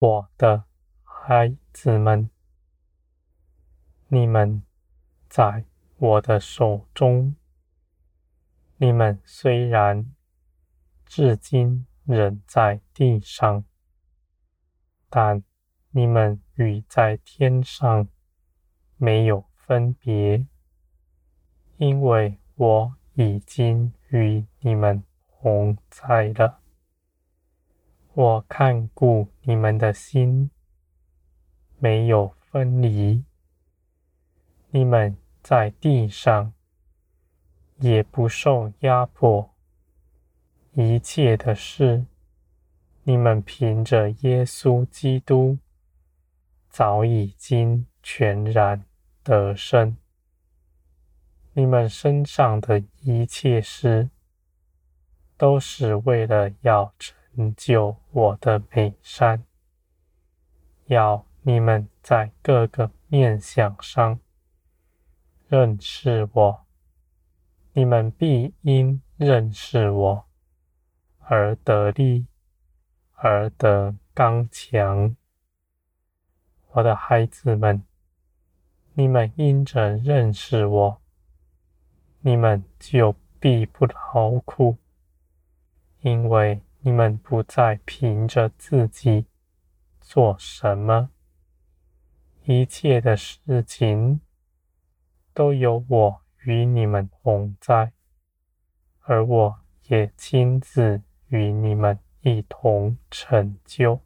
我的孩子们，你们在我的手中。你们虽然至今仍在地上，但你们与在天上没有分别，因为我已经与你们同在了。我看顾你们的心，没有分离。你们在地上。也不受压迫，一切的事，你们凭着耶稣基督，早已经全然得胜。你们身上的一切事，都是为了要成就我的美善，要你们在各个面向上认识我。你们必因认识我而得力，而得刚强。我的孩子们，你们因着认识我，你们就必不劳苦，因为你们不再凭着自己做什么，一切的事情都有我。与你们同在，而我也亲自与你们一同成就。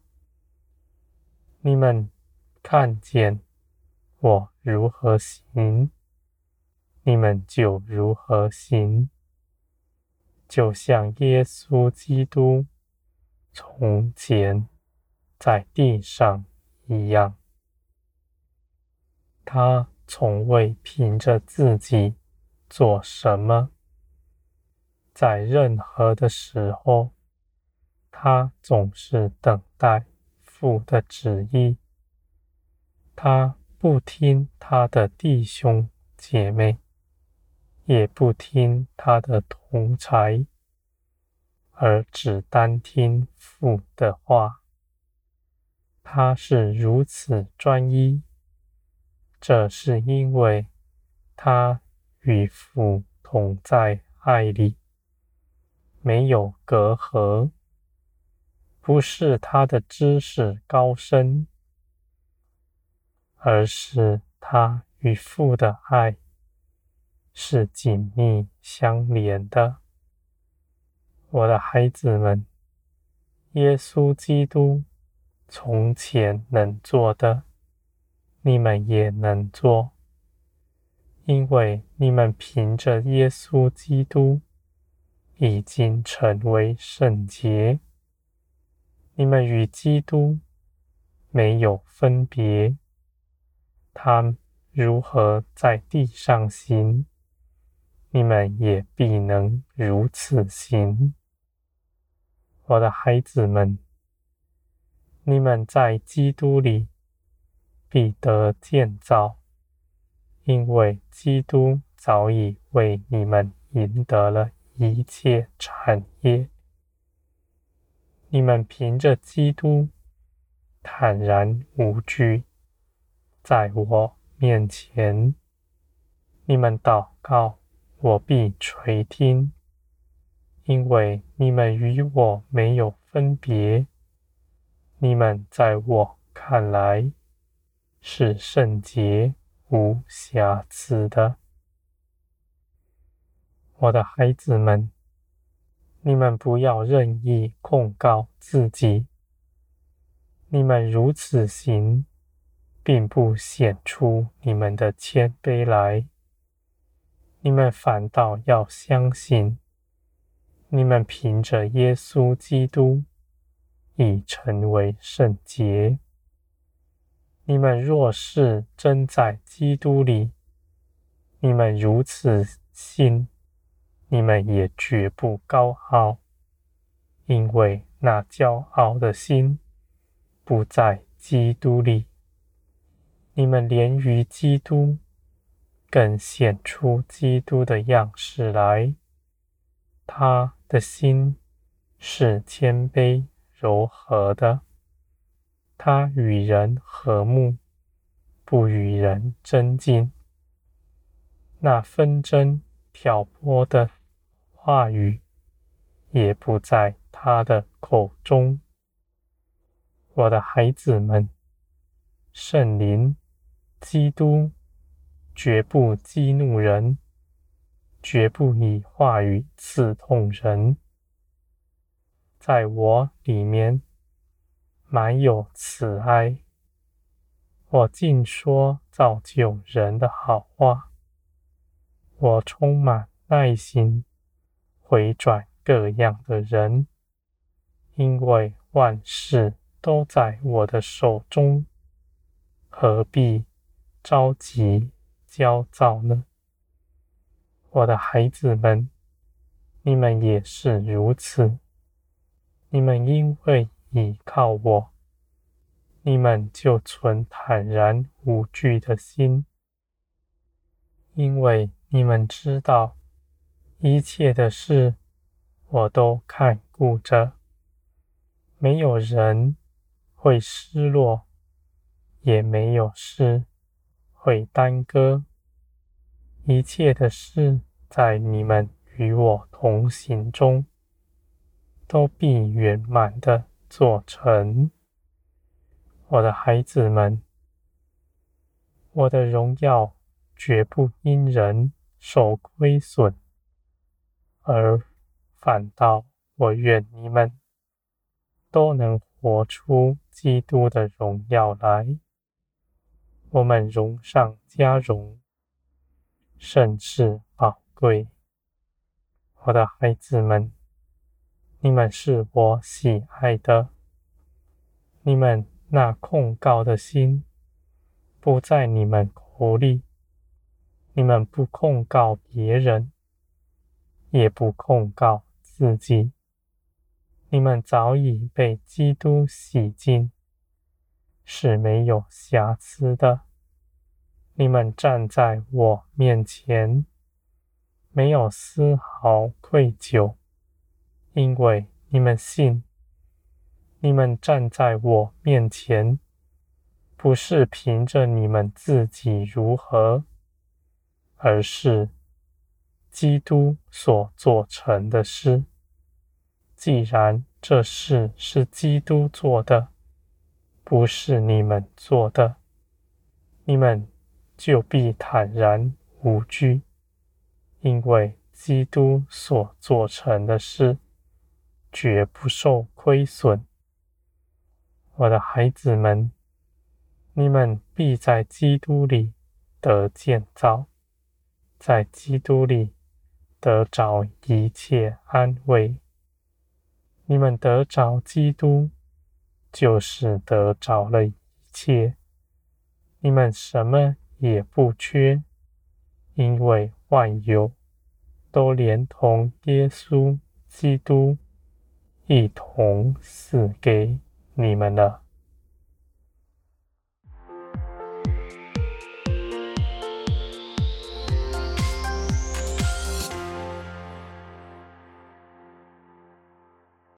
你们看见我如何行，你们就如何行，就像耶稣基督从前在地上一样。他从未凭着自己。做什么？在任何的时候，他总是等待父的旨意。他不听他的弟兄姐妹，也不听他的同才，而只单听父的话。他是如此专一，这是因为他。与父同在爱里，没有隔阂，不是他的知识高深，而是他与父的爱是紧密相连的。我的孩子们，耶稣基督从前能做的，你们也能做。因为你们凭着耶稣基督已经成为圣洁，你们与基督没有分别。他如何在地上行，你们也必能如此行。我的孩子们，你们在基督里必得建造。因为基督早已为你们赢得了一切产业，你们凭着基督坦然无惧，在我面前，你们祷告，我必垂听，因为你们与我没有分别，你们在我看来是圣洁。无瑕疵的，我的孩子们，你们不要任意控告自己。你们如此行，并不显出你们的谦卑来。你们反倒要相信，你们凭着耶稣基督已成为圣洁。你们若是真在基督里，你们如此信，你们也绝不高傲，因为那骄傲的心不在基督里。你们连于基督，更显出基督的样式来。他的心是谦卑柔和的。他与人和睦，不与人争竞。那纷争挑拨的话语，也不在他的口中。我的孩子们，圣灵、基督绝不激怒人，绝不以话语刺痛人。在我里面满有慈爱，我尽说造就人的好话。我充满耐心，回转各样的人，因为万事都在我的手中，何必着急焦躁呢？我的孩子们，你们也是如此。你们因为倚靠我，你们就存坦然无惧的心，因为。你们知道，一切的事我都看顾着，没有人会失落，也没有失会耽搁。一切的事在你们与我同行中，都必圆满的做成。我的孩子们，我的荣耀绝不因人受亏损，而反倒我愿你们都能活出基督的荣耀来。我们荣上加荣，甚是宝贵。我的孩子们，你们是我喜爱的。你们那控告的心不在你们口里。你们不控告别人，也不控告自己。你们早已被基督洗净，是没有瑕疵的。你们站在我面前，没有丝毫愧疚，因为你们信。你们站在我面前，不是凭着你们自己如何。而是基督所做成的事。既然这事是基督做的，不是你们做的，你们就必坦然无惧，因为基督所做成的事绝不受亏损。我的孩子们，你们必在基督里得建造。在基督里得着一切安慰。你们得着基督，就是得着了一切。你们什么也不缺，因为万有都连同耶稣基督一同赐给你们了。